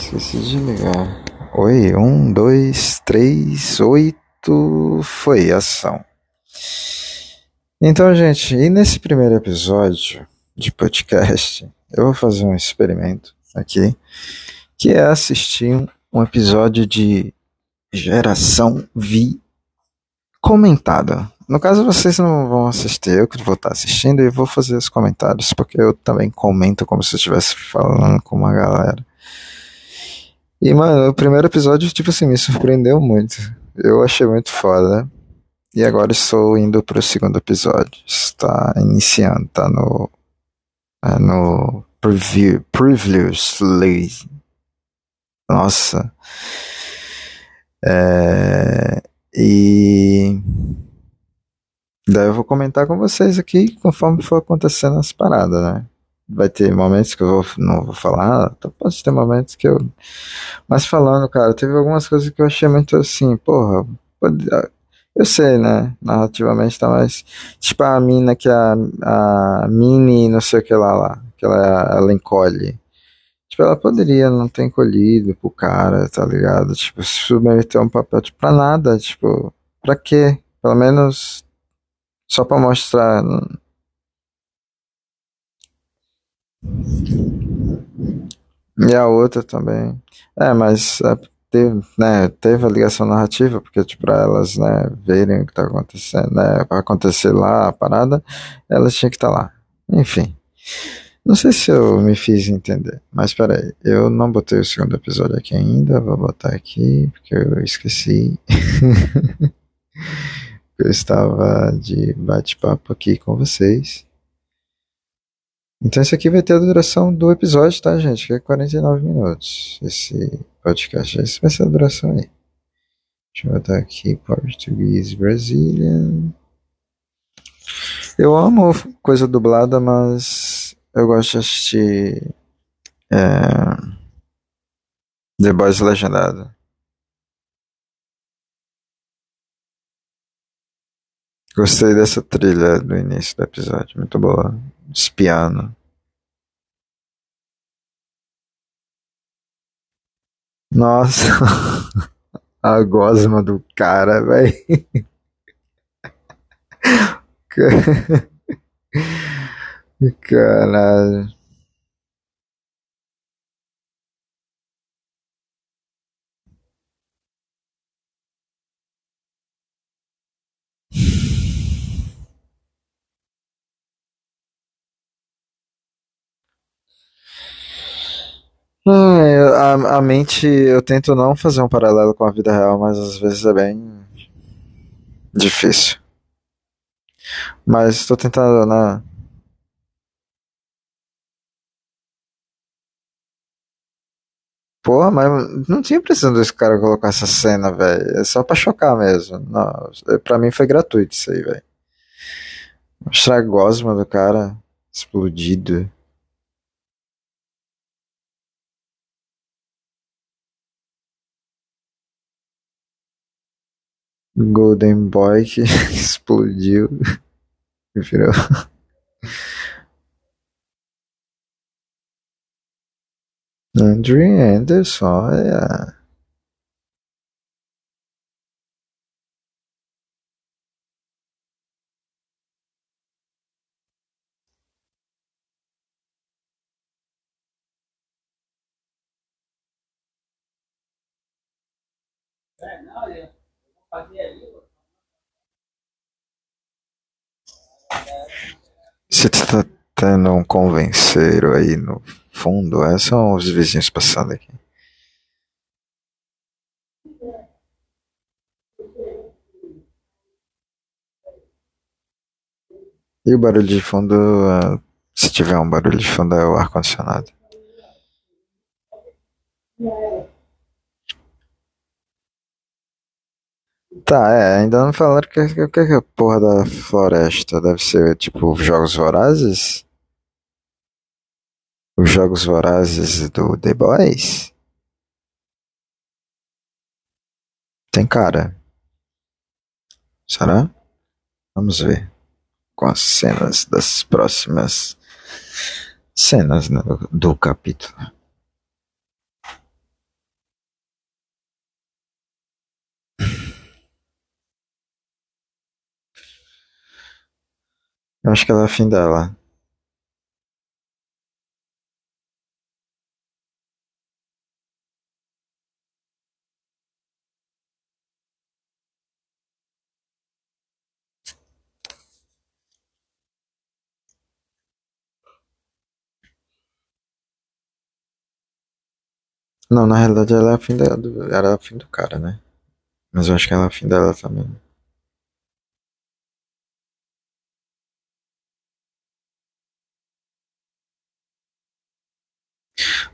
Esqueci de ligar. Oi, um, dois, três, oito. Foi ação. Então, gente, e nesse primeiro episódio de podcast, eu vou fazer um experimento aqui, que é assistir um episódio de Geração Vi comentada. No caso, vocês não vão assistir, eu que vou estar assistindo e vou fazer os comentários, porque eu também comento como se eu estivesse falando com uma galera. E, mano, o primeiro episódio, tipo assim, me surpreendeu muito. Eu achei muito foda. E agora estou indo pro segundo episódio. Está iniciando, tá no. É no preview, previously. Nossa. É, e. Daí eu vou comentar com vocês aqui conforme for acontecendo as paradas, né? Vai ter momentos que eu vou, não vou falar, então pode ter momentos que eu. Mas falando, cara, teve algumas coisas que eu achei muito assim, porra, pode... eu sei, né? Narrativamente tá mais. Tipo a mina que a, a Mini, não sei o que lá lá, que ela, ela encolhe. Tipo, ela poderia não ter encolhido pro cara, tá ligado? Tipo, submeter um papel, tipo, pra nada, tipo, pra quê? Pelo menos só pra mostrar. E a outra também. É, mas é, teve, né, teve a ligação narrativa, porque tipo, para elas né, verem o que está acontecendo, né, para acontecer lá a parada, elas tinham que estar tá lá. Enfim. Não sei se eu me fiz entender, mas peraí, eu não botei o segundo episódio aqui ainda, vou botar aqui, porque eu esqueci. eu estava de bate-papo aqui com vocês. Então esse aqui vai ter a duração do episódio, tá, gente? Que é 49 minutos. Esse podcast. Esse vai ser a duração aí. Deixa eu botar aqui português Brazilian. Eu amo coisa dublada, mas eu gosto de assistir é, The Boys legendado. Gostei dessa trilha do início do episódio, muito boa. Espiano. Nossa, a gosma do cara, velho. Caralho. A, a mente, eu tento não fazer um paralelo com a vida real, mas às vezes é bem difícil. Mas estou tentando, né? Porra, mas não tinha precisado desse cara colocar essa cena, velho. É só pra chocar mesmo. Não, é, pra mim foi gratuito isso aí, velho. Mostrar a gosma do cara explodido. Golden Boy que explodiu virou. Andrew Anderson, é. Você tá tendo um convenceiro aí no fundo? É, são os vizinhos passando aqui. E o barulho de fundo, ah, se tiver um barulho de fundo, é o ar-condicionado. Tá, é, ainda não falaram que, que, que é a porra da floresta. Deve ser tipo Jogos Vorazes? Os Jogos Vorazes do The Boys? Tem cara. Será? Vamos ver. Com as cenas das próximas cenas né, do, do capítulo. Eu acho que ela é afim dela. Não, na realidade ela é afim do, ela é afim do cara, né? Mas eu acho que ela é afim dela também.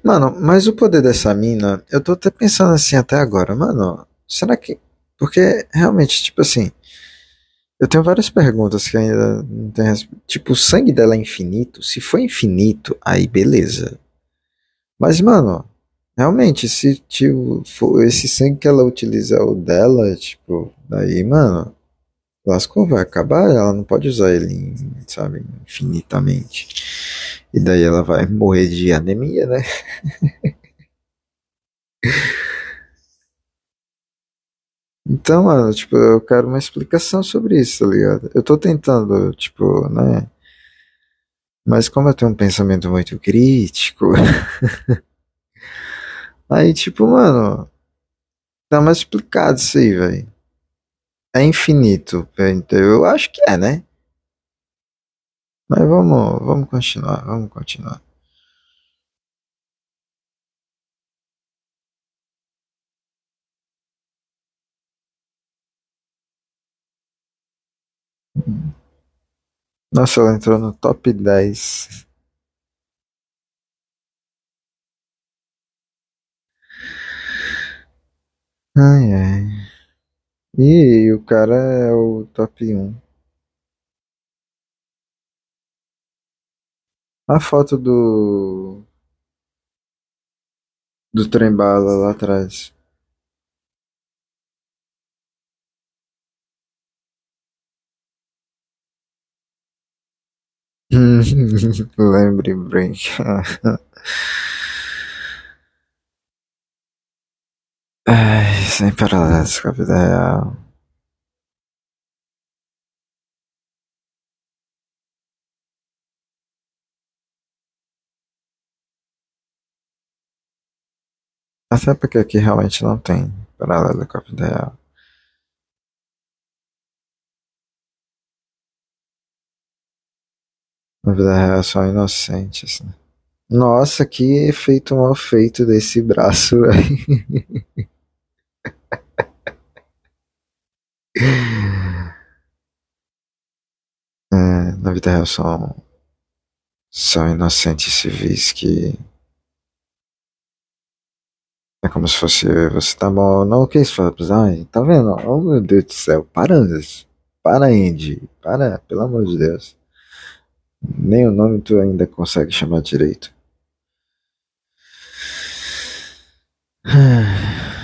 Mano, mas o poder dessa mina, eu tô até pensando assim até agora, mano, será que. Porque realmente, tipo assim, eu tenho várias perguntas que ainda não tem resposta. Tipo, o sangue dela é infinito? Se for infinito, aí beleza. Mas, mano, realmente, se tipo, for esse sangue que ela utiliza é o dela, tipo, daí, mano, lascou, vai acabar, ela não pode usar ele, sabe, infinitamente. E daí ela vai morrer de anemia, né? Então, mano, tipo, eu quero uma explicação sobre isso, tá ligado? Eu tô tentando, tipo, né? Mas como eu tenho um pensamento muito crítico, aí, tipo, mano, dá mais explicado isso aí, velho. É infinito, então eu acho que é, né? Mas vamos, vamos continuar, vamos continuar. Nossa, ela entrou no top 10. Ai, ai. E o cara é o top um. A foto do. do trem-bala lá atrás. Lembre, Brink. Sem paralelos com a vida real. Até porque aqui realmente não tem paralelo com a vida real. Na vida real são inocentes, né? Nossa, que efeito mal feito desse braço, velho. É, na vida real são, são inocentes civis que é como se fosse você tá bom, não isso faz, ai, tá vendo? Oh meu Deus do céu, para, para Andy, para, pelo amor de Deus. Nem o nome tu ainda consegue chamar direito.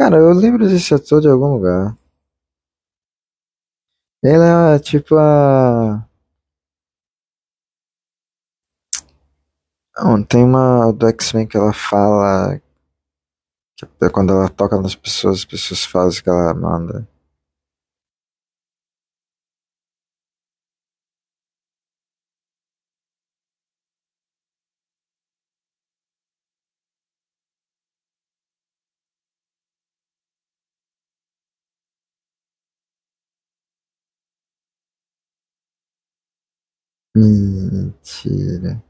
Cara, eu lembro desse ator de algum lugar. Ele é tipo a. Não, tem uma do X-Men que ela fala. Que é quando ela toca nas pessoas, as pessoas fazem o que ela manda. Mentira.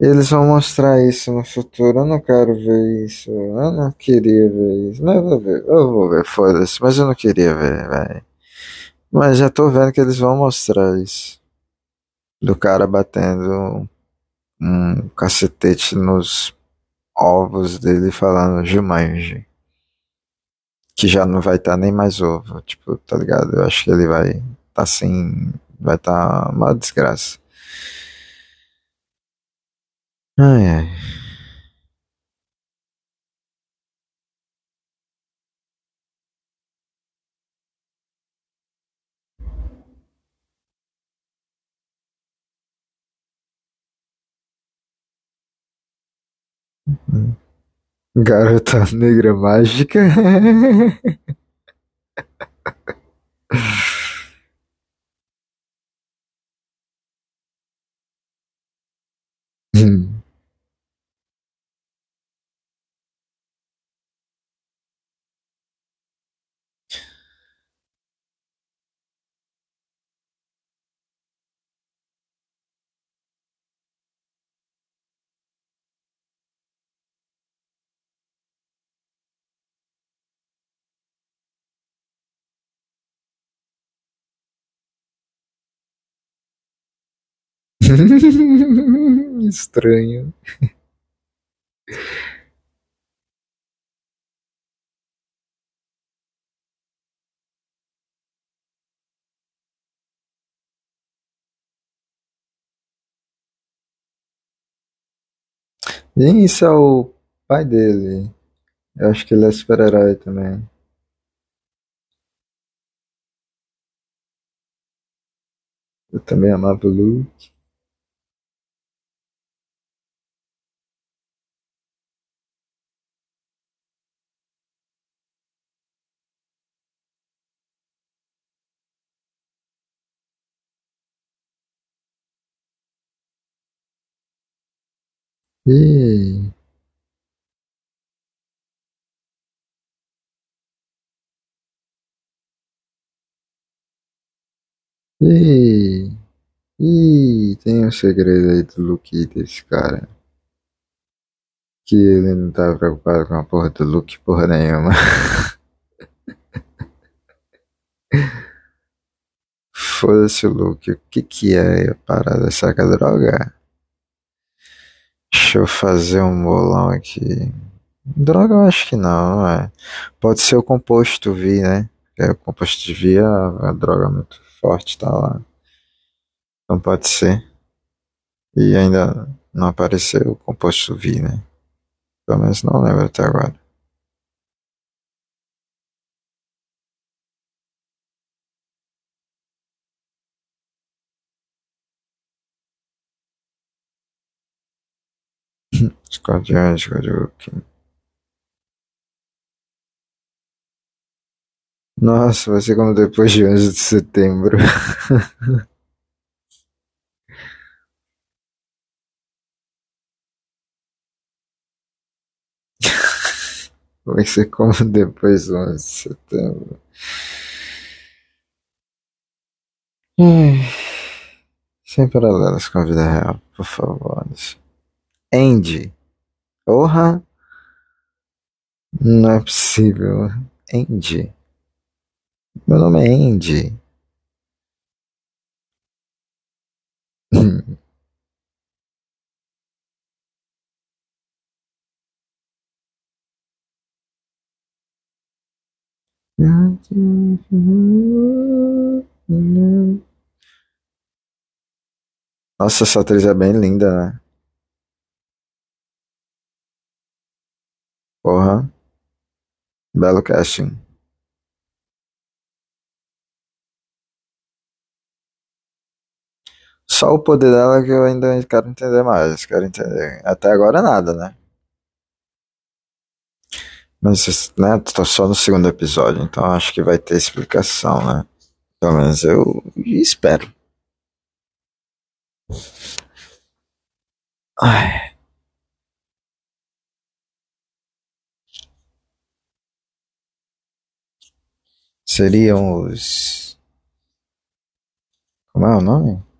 Eles vão mostrar isso no futuro. Eu não quero ver isso. Eu não queria ver isso. Mas eu vou ver. Eu vou ver, foda-se. Mas eu não queria ver, velho. Mas já tô vendo que eles vão mostrar isso. Do cara batendo um cacetete nos ovos dele falando Jumanji. Que já não vai estar tá nem mais ovo. Tipo, tá ligado? Eu acho que ele vai tá assim. Vai estar tá uma desgraça. Ai, ai. Garota negra mágica. Hum. Estranho. E isso é o pai dele. Eu acho que ele é super-herói também. Eu também amava o Luke. Ih, ih, tem um segredo aí do Luke desse cara. Que ele não tá preocupado com a porra do Luke, porra nenhuma. Foda-se o Luke, o que que é a parada? Saca droga? Deixa eu fazer um bolão aqui. Droga, eu acho que não, é. Pode ser o composto V, né? É, o composto de V, a, a droga muito forte tá lá. Então pode ser. E ainda não apareceu o composto V, né? Pelo menos não lembro até agora. Escordiões, Hadouken. Nossa, vai ser como depois de 11 de setembro. Vai ser como depois do 11 de setembro. Ai, sem paralelos com a vida real, por favor. Andy. Porra! Não é possível. Andy. Meu nome é Andy. Nossa, essa atriz é bem linda, né? Porra. Belo casting. Só o poder dela que eu ainda quero entender mais. Quero entender. Até agora nada, né? Mas, né, tô só no segundo episódio, então acho que vai ter explicação, né? Pelo menos eu espero. Ai. Seriam os. Como é o nome?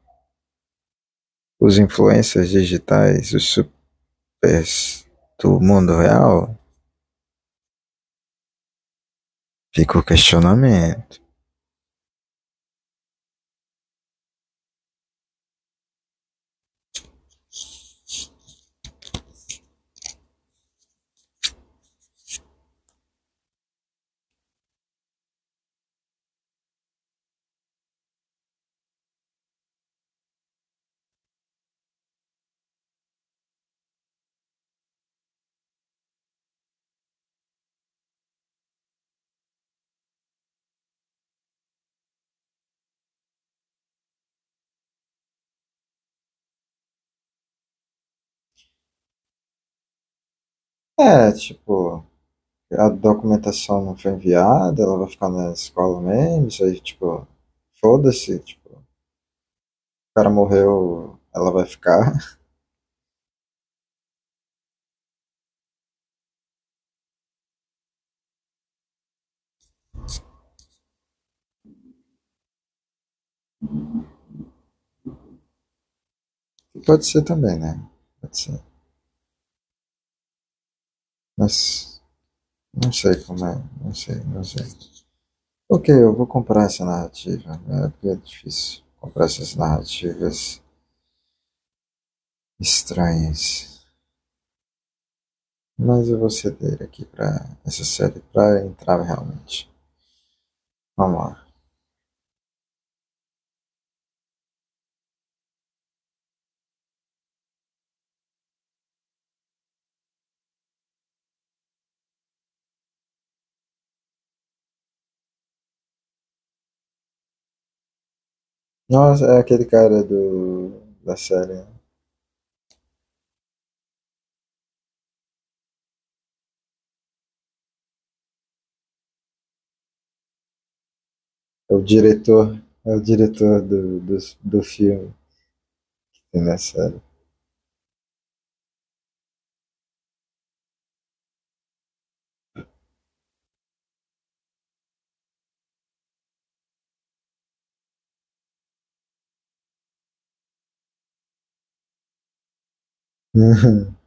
Os influencers digitais, os supers do mundo real? Fica o questionamento. É, tipo, a documentação não foi enviada, ela vai ficar na escola mesmo, isso aí, tipo, foda-se, tipo, o cara morreu, ela vai ficar. Pode ser também, né? Pode ser. Mas não sei como é, não sei, não sei. Ok, eu vou comprar essa narrativa, né? Porque é difícil comprar essas narrativas estranhas. Mas eu vou ceder aqui para essa série para entrar realmente. Vamos lá. Nossa, é aquele cara do da série. É o diretor, é o diretor do, do, do filme que tem na série.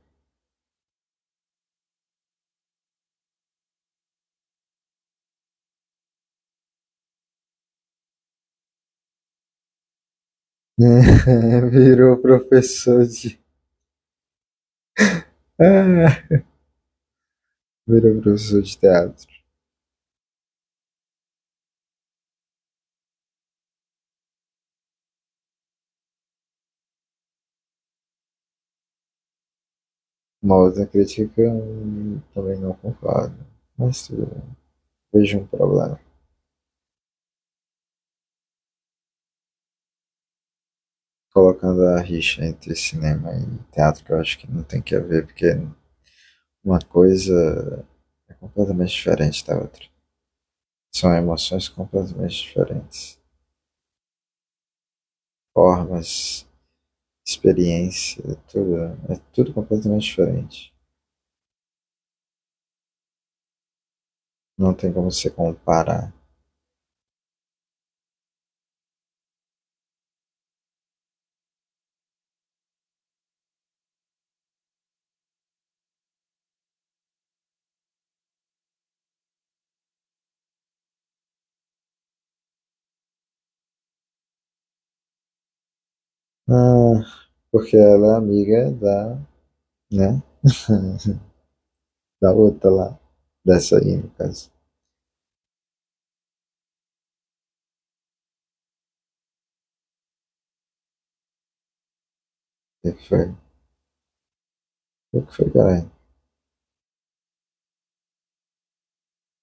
Virou professor de. Ah, virou professor de teatro. Uma outra crítica também não concordo. Mas tudo bem. Vejo um problema. Colocando a rixa entre cinema e teatro, que eu acho que não tem que haver, porque uma coisa é completamente diferente da outra. São emoções completamente diferentes. Formas, experiência, tudo, é tudo completamente diferente. Não tem como se comparar. Ah, porque ela é amiga da, né? da outra lá, dessa aí, no caso. O que foi? O que foi, cara?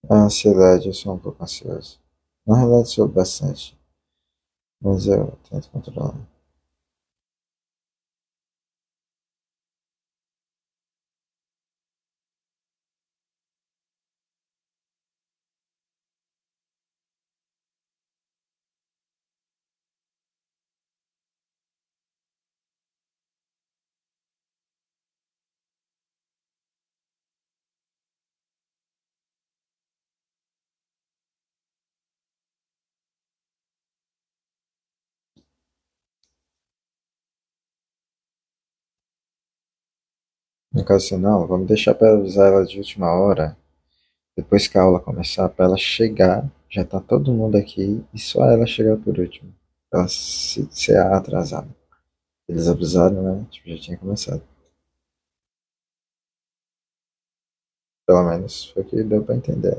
A ansiedade, eu sou um pouco ansioso. Na realidade, sou bastante, mas eu tento controlar. No caso, assim, não, vamos deixar para usar ela de última hora, depois que a aula começar, para ela chegar, já tá todo mundo aqui, e só ela chegar por último. Ela se, ser atrasada. Eles avisaram, né? Tipo, já tinha começado. Pelo menos foi o que deu para entender.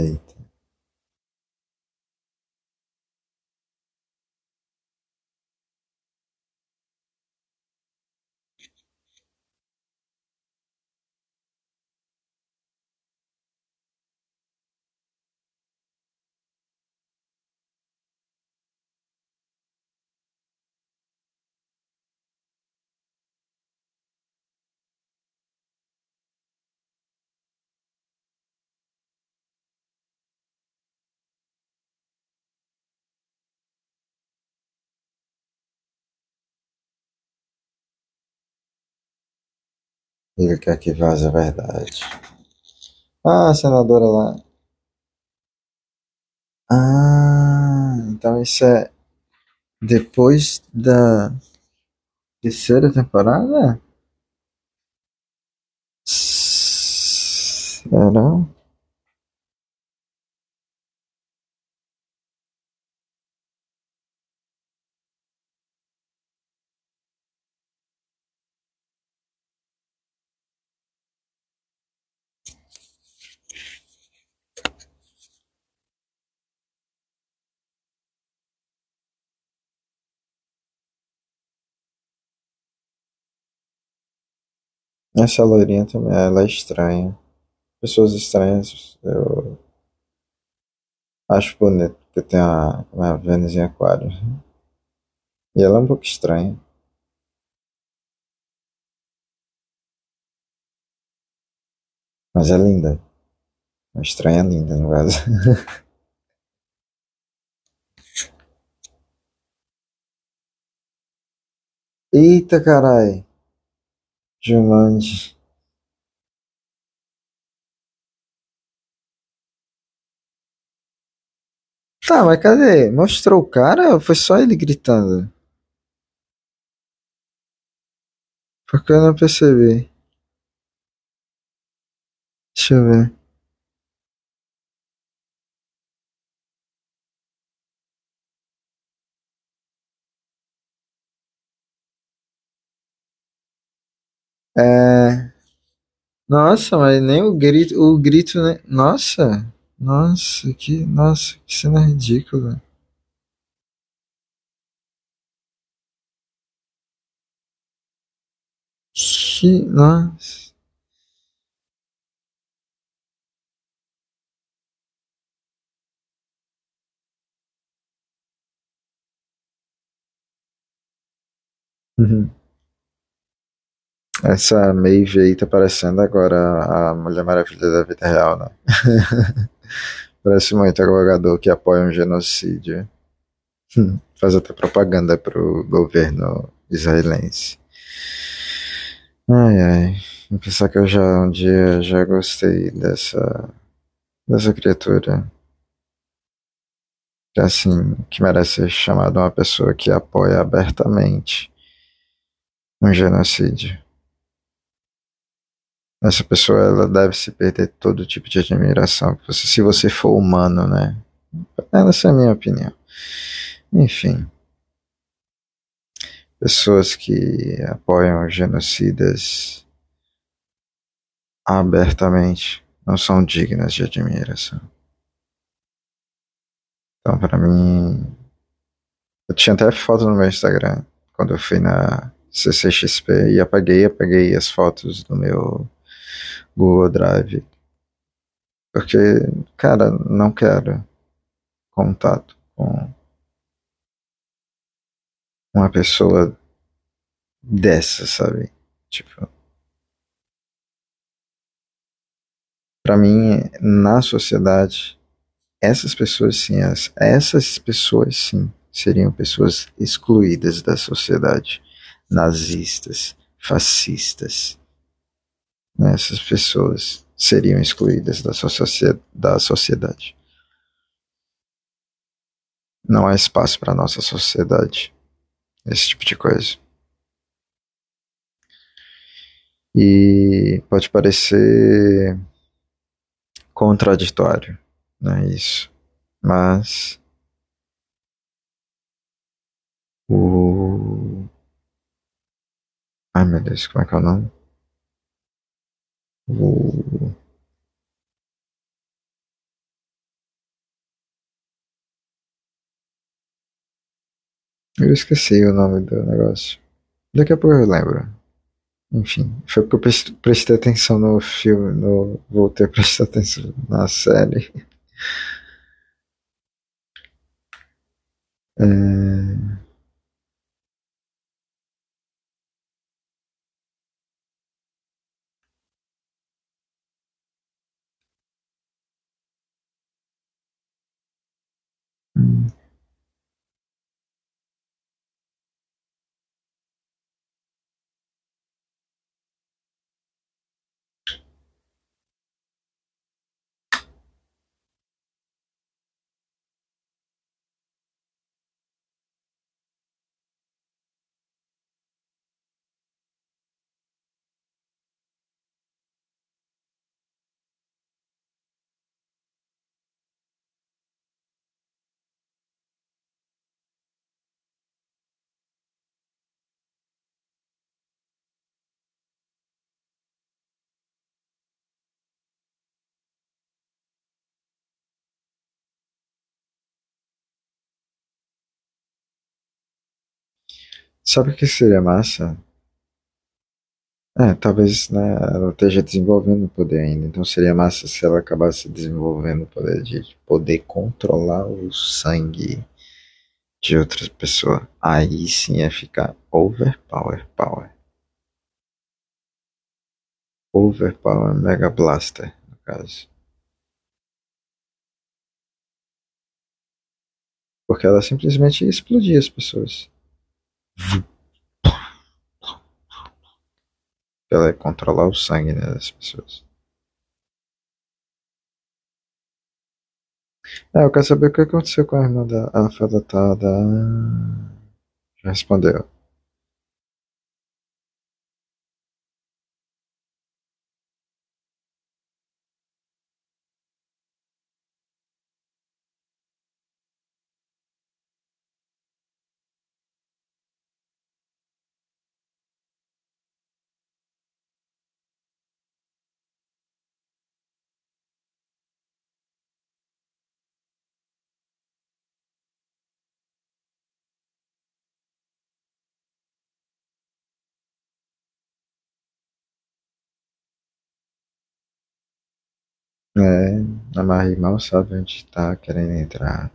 Eita. Ele quer que vaze a verdade. Ah, a senadora lá. Ah, então isso é depois da terceira temporada? Será? Essa loirinha também, ela é estranha. Pessoas estranhas, eu acho bonito, porque tem a, a Vênus em aquário. E ela é um pouco estranha. Mas é linda. A estranha linda, no caso. Eita, carai. Jumanji. Tá, mas cadê? Mostrou o cara ou foi só ele gritando? Porque eu não percebi. Deixa eu ver. É. Nossa, mas nem o grito, o grito, né? Nossa, nossa, que, nossa, que cena ridícula. Que, nossa. Uhum. Essa Maeve aí tá parecendo agora a Mulher Maravilha da vida real, né? Parece muito advogado que apoia um genocídio. Hum, Faz até propaganda pro governo israelense. Ai, ai. Vou pensar que eu já um dia já gostei dessa, dessa criatura. Que assim, que merece ser chamada uma pessoa que apoia abertamente um genocídio. Essa pessoa ela deve se perder todo tipo de admiração. Se você for humano, né? Essa é a minha opinião. Enfim, pessoas que apoiam genocidas abertamente não são dignas de admiração. Então, para mim, eu tinha até foto no meu Instagram quando eu fui na CCXP e apaguei, apaguei as fotos do meu Google Drive, porque, cara, não quero contato com uma pessoa dessa, sabe? Tipo, para mim, na sociedade, essas pessoas sim, as- essas pessoas sim, seriam pessoas excluídas da sociedade. Nazistas, fascistas, né? Essas pessoas seriam excluídas da, socie- da sociedade. Não há espaço para nossa sociedade, esse tipo de coisa. E pode parecer contraditório, né? Isso. Mas o. Ai meu Deus, como é que é o nome? O. Eu esqueci o nome do negócio. Daqui a pouco eu lembro. Enfim, foi porque eu prestei atenção no filme, no, voltei a prestar atenção na série. É, Sabe o que seria massa? É, talvez né, ela esteja desenvolvendo o poder ainda, então seria massa se ela acabasse desenvolvendo o poder de poder controlar o sangue de outras pessoas. Aí sim ia ficar overpower power. Overpower Mega Blaster, no caso. Porque ela simplesmente explodia as pessoas. Ela ia controlar o sangue né, das pessoas. É, eu quero saber o que aconteceu com a irmã da a fada Já respondeu. É, a Marie mal sabe onde tá querendo entrar.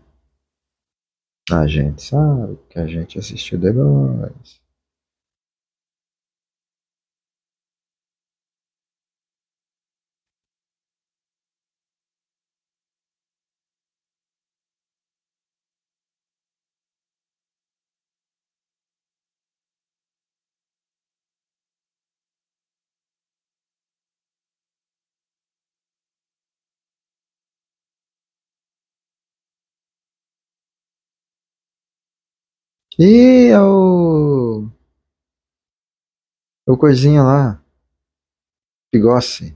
A gente sabe que a gente assistiu The Boys. E é o. O coisinha lá. Bigossi.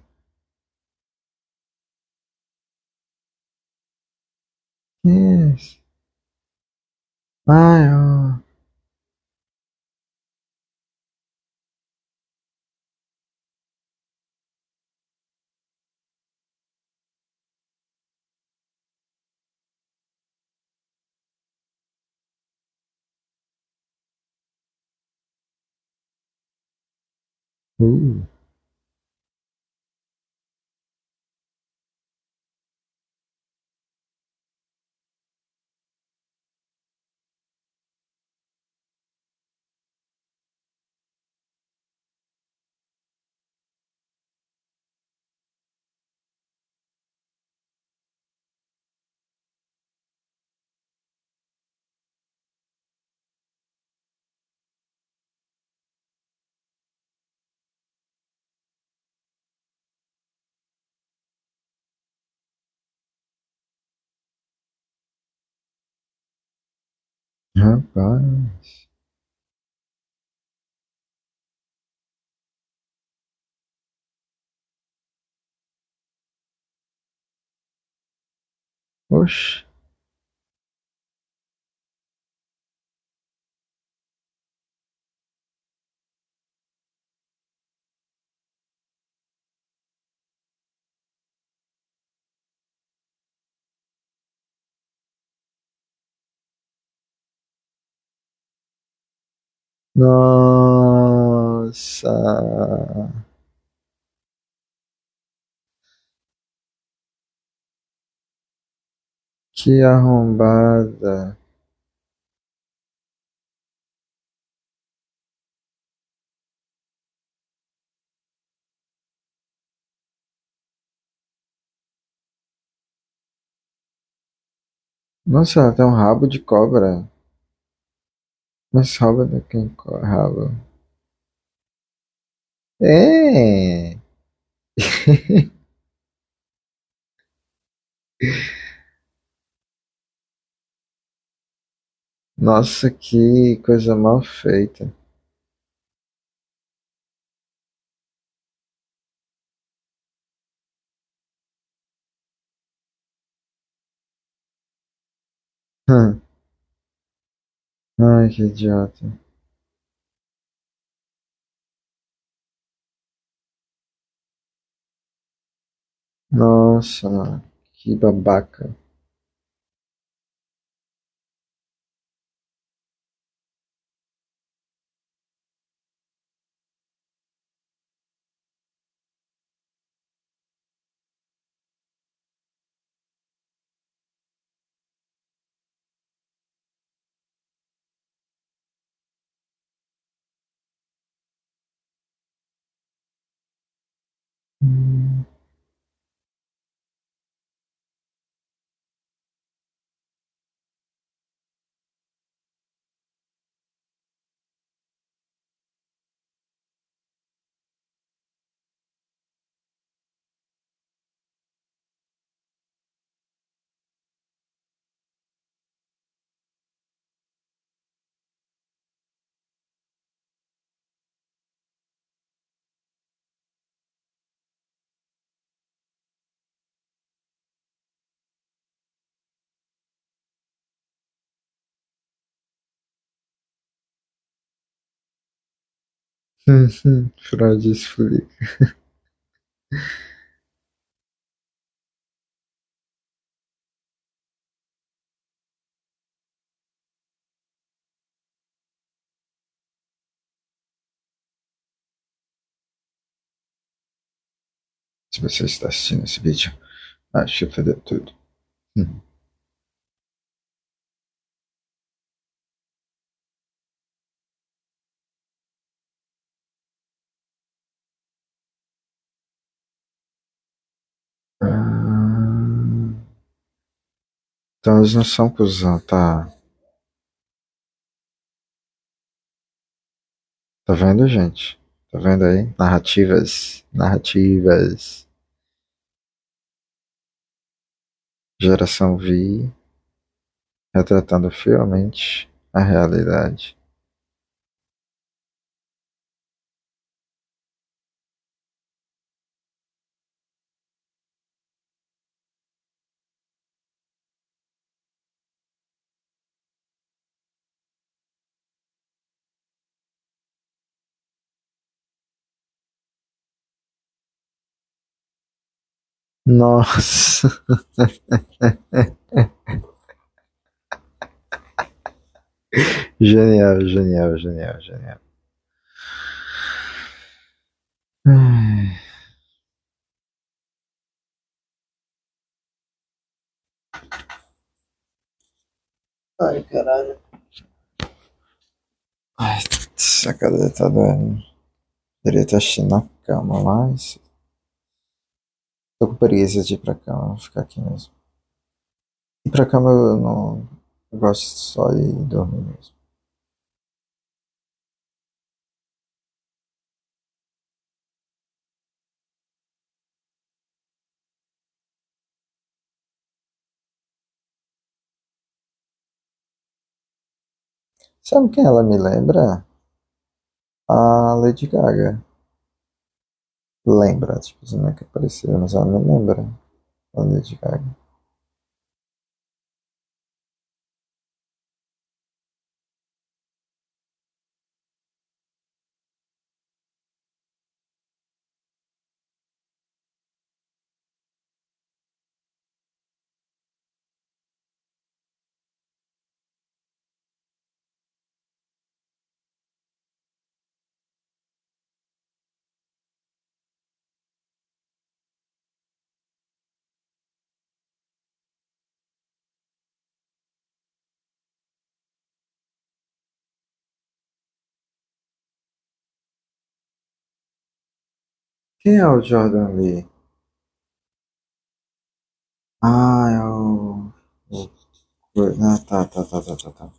Yes. Ai, ó. 嗯。Rapaz. Oxe. Nossa. Que arrombada. Nossa, ela tem um rabo de cobra. Mas rouba de quem rabo? É. Nossa, que coisa mal feita. Hum. Ai, que idiota. Nossa. Que babaca. Hum. Freud explica. Se você está assistindo esse vídeo, acho que fodeu tudo. Hum. Então eles não são cuzão, tá? Tá vendo, gente? Tá vendo aí? Narrativas. Narrativas. Geração V retratando fielmente a realidade. Nossa. genial, genial, genial, genial. Ai. Ai, caralho. Ai, essa cadeira tá doendo. Deveria estar na cama, mas. Tô com preguiça de ir pra cama, vou ficar aqui mesmo. Ir pra cama eu não. Eu gosto só de dormir mesmo. Sabe quem ela me lembra? A Lady Gaga. Lembra, tipo, não é que parecia, mas ela me lembra a Lady Gaga. Quem é o Jordan Lee? Ah, é o. Ah, tá, tá, tá, tá, tá, tá.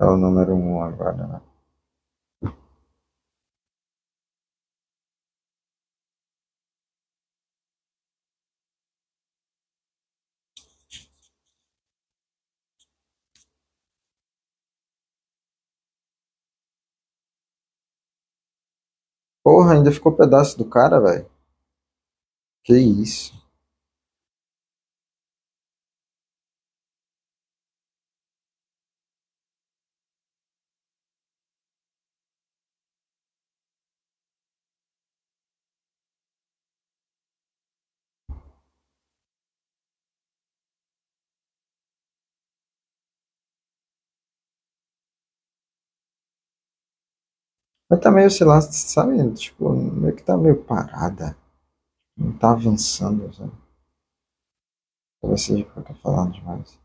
É o número um agora, né? Porra, ainda ficou pedaço do cara, velho. Que isso? Mas tá meio, sei lá, sabe? Tipo, meio que tá meio parada. Não tá avançando, sabe? Talvez seja porque eu tô falando demais.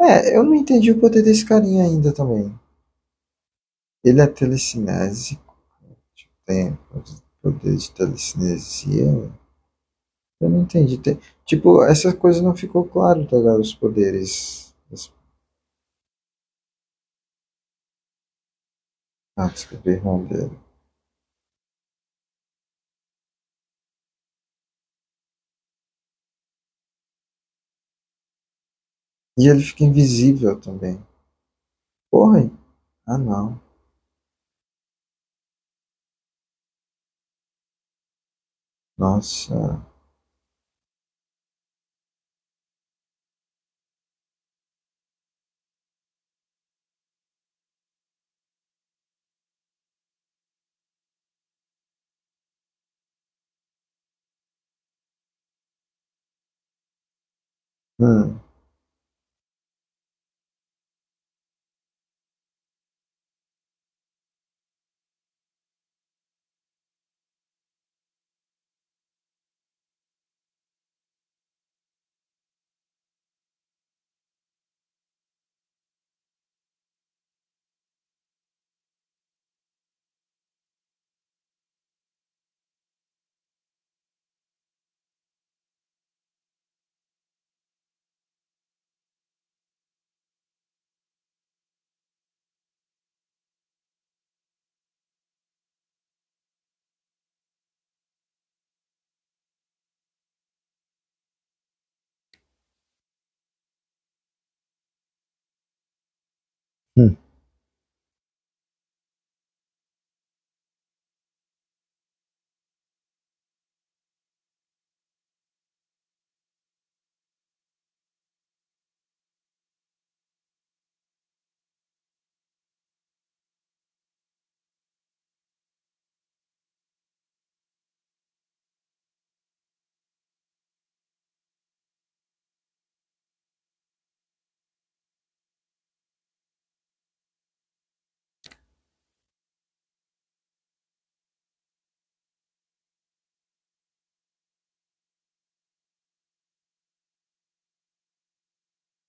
É, eu não entendi o poder desse carinha ainda também. Ele é telecinésico, tipo, tem poder de telecinesia. Eu não entendi. Tem, tipo, essa coisa não ficou claro, tá ligado? Os poderes. Ah, desculpa, irmão dele. E ele fica invisível também. Porra, ah não. Nossa. Hum.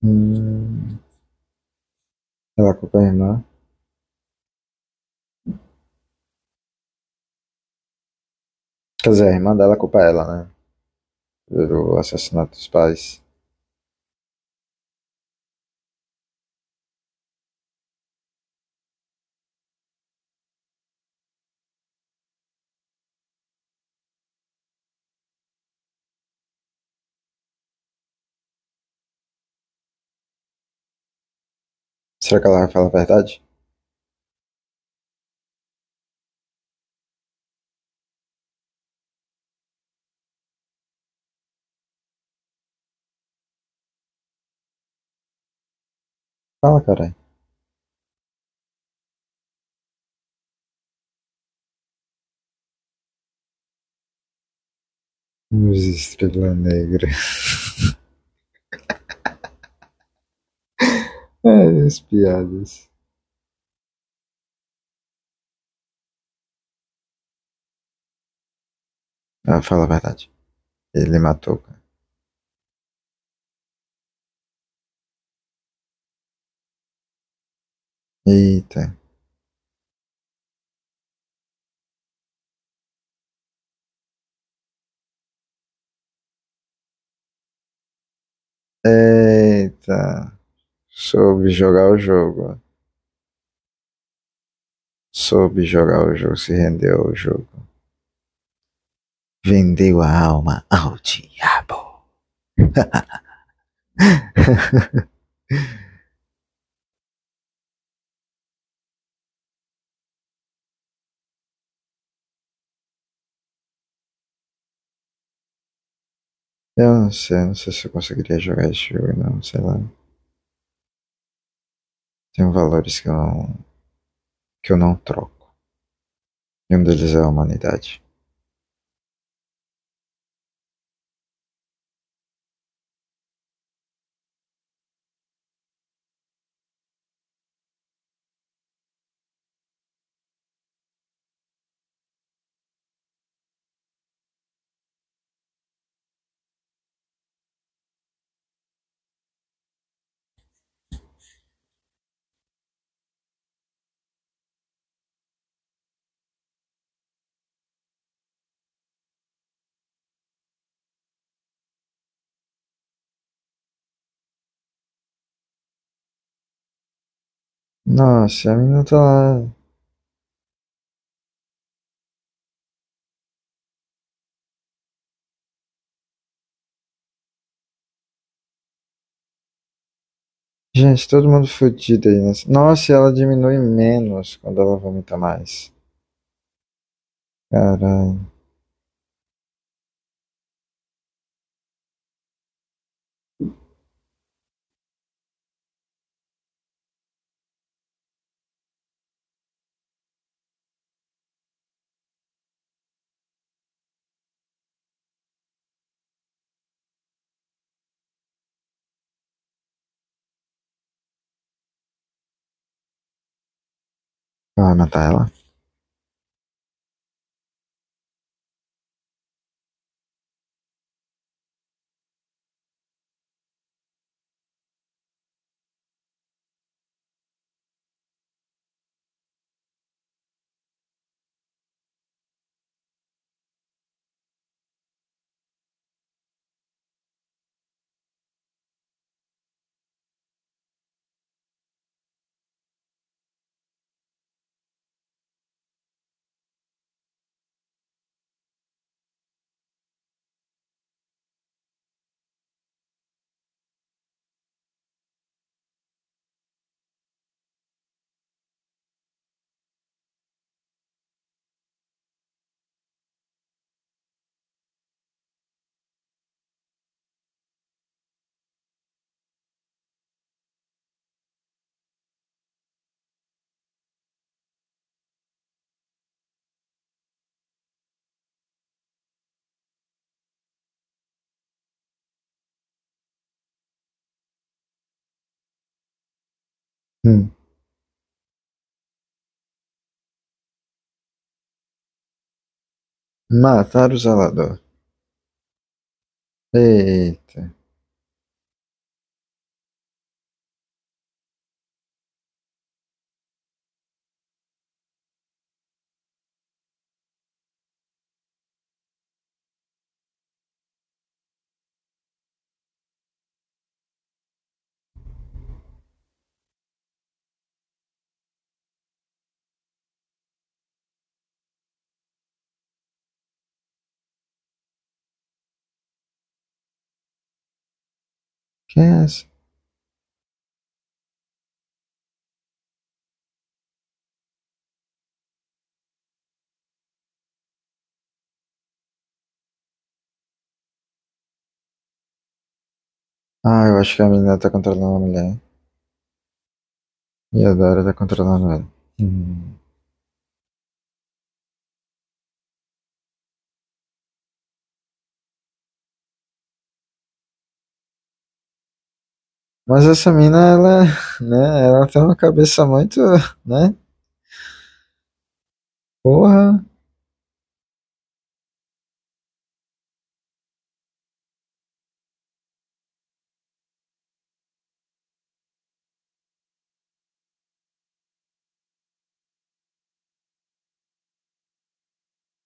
Hum. Ela culpa a irmã. Quer dizer, a irmã dela culpa ela, né? Pelo assassinato dos pais. Será que ela vai falar a verdade? Fala, caralho. Luz estrela negra. As piadas. Ah, fala a verdade. Ele matou cara. Eita. Eita. Soube jogar o jogo. Soube jogar o jogo, se rendeu ao jogo. Vendeu a alma ao diabo. Eu não sei, não sei se eu conseguiria jogar esse jogo, não, sei lá. Tem valores que eu não, que eu não troco. E um deles é a humanidade. Nossa, a menina tá lá. Gente, todo mundo fudido aí. Nessa... Nossa, ela diminui menos quando ela vomita mais. Caralho. Vai matar ela? Hum. Matar o zelador. Eita. Essa? Ah, eu acho que a menina tá controlando a mulher. E a Dora tá controlando ela. Hum. Mas essa mina, ela, né, ela tem uma cabeça muito, né? Porra.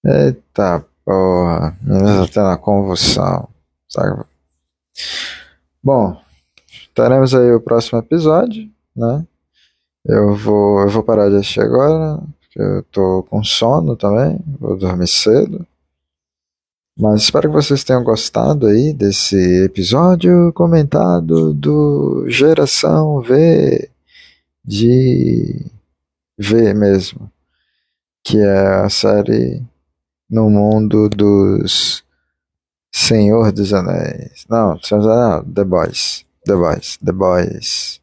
Eita porra. Menina tá uma convulsão. Sabe? Bom, teremos aí o próximo episódio, né? Eu vou, eu vou parar de assistir agora, porque eu tô com sono também, vou dormir cedo. Mas espero que vocês tenham gostado aí desse episódio comentado do Geração V de V mesmo, que é a série no mundo dos Senhor dos Anéis. Não, não The Boys. The Boys. The Boys.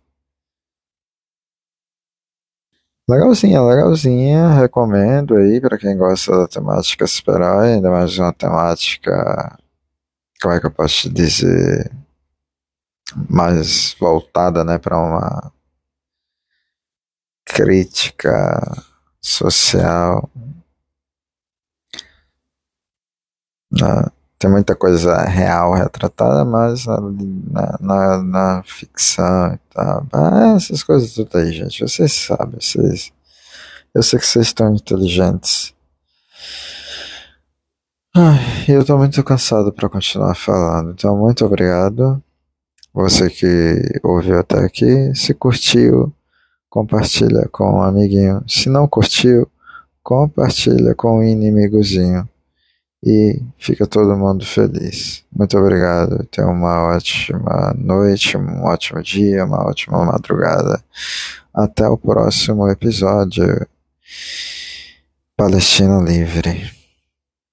Legalzinha, legalzinha. Recomendo aí para quem gosta da temática super ainda mais uma temática. Como é que eu posso dizer? Mais voltada, né, para uma crítica social. Né? Tem muita coisa real retratada, mas na, na, na ficção e tal. Ah, essas coisas tudo aí, gente. Vocês sabem, vocês. Eu sei que vocês estão inteligentes. Ai, eu tô muito cansado para continuar falando, então muito obrigado. Você que ouviu até aqui, se curtiu, compartilha com um amiguinho. Se não curtiu, compartilha com um inimigozinho. E fica todo mundo feliz. Muito obrigado. Tenha uma ótima noite, um ótimo dia, uma ótima madrugada. Até o próximo episódio. Palestina Livre.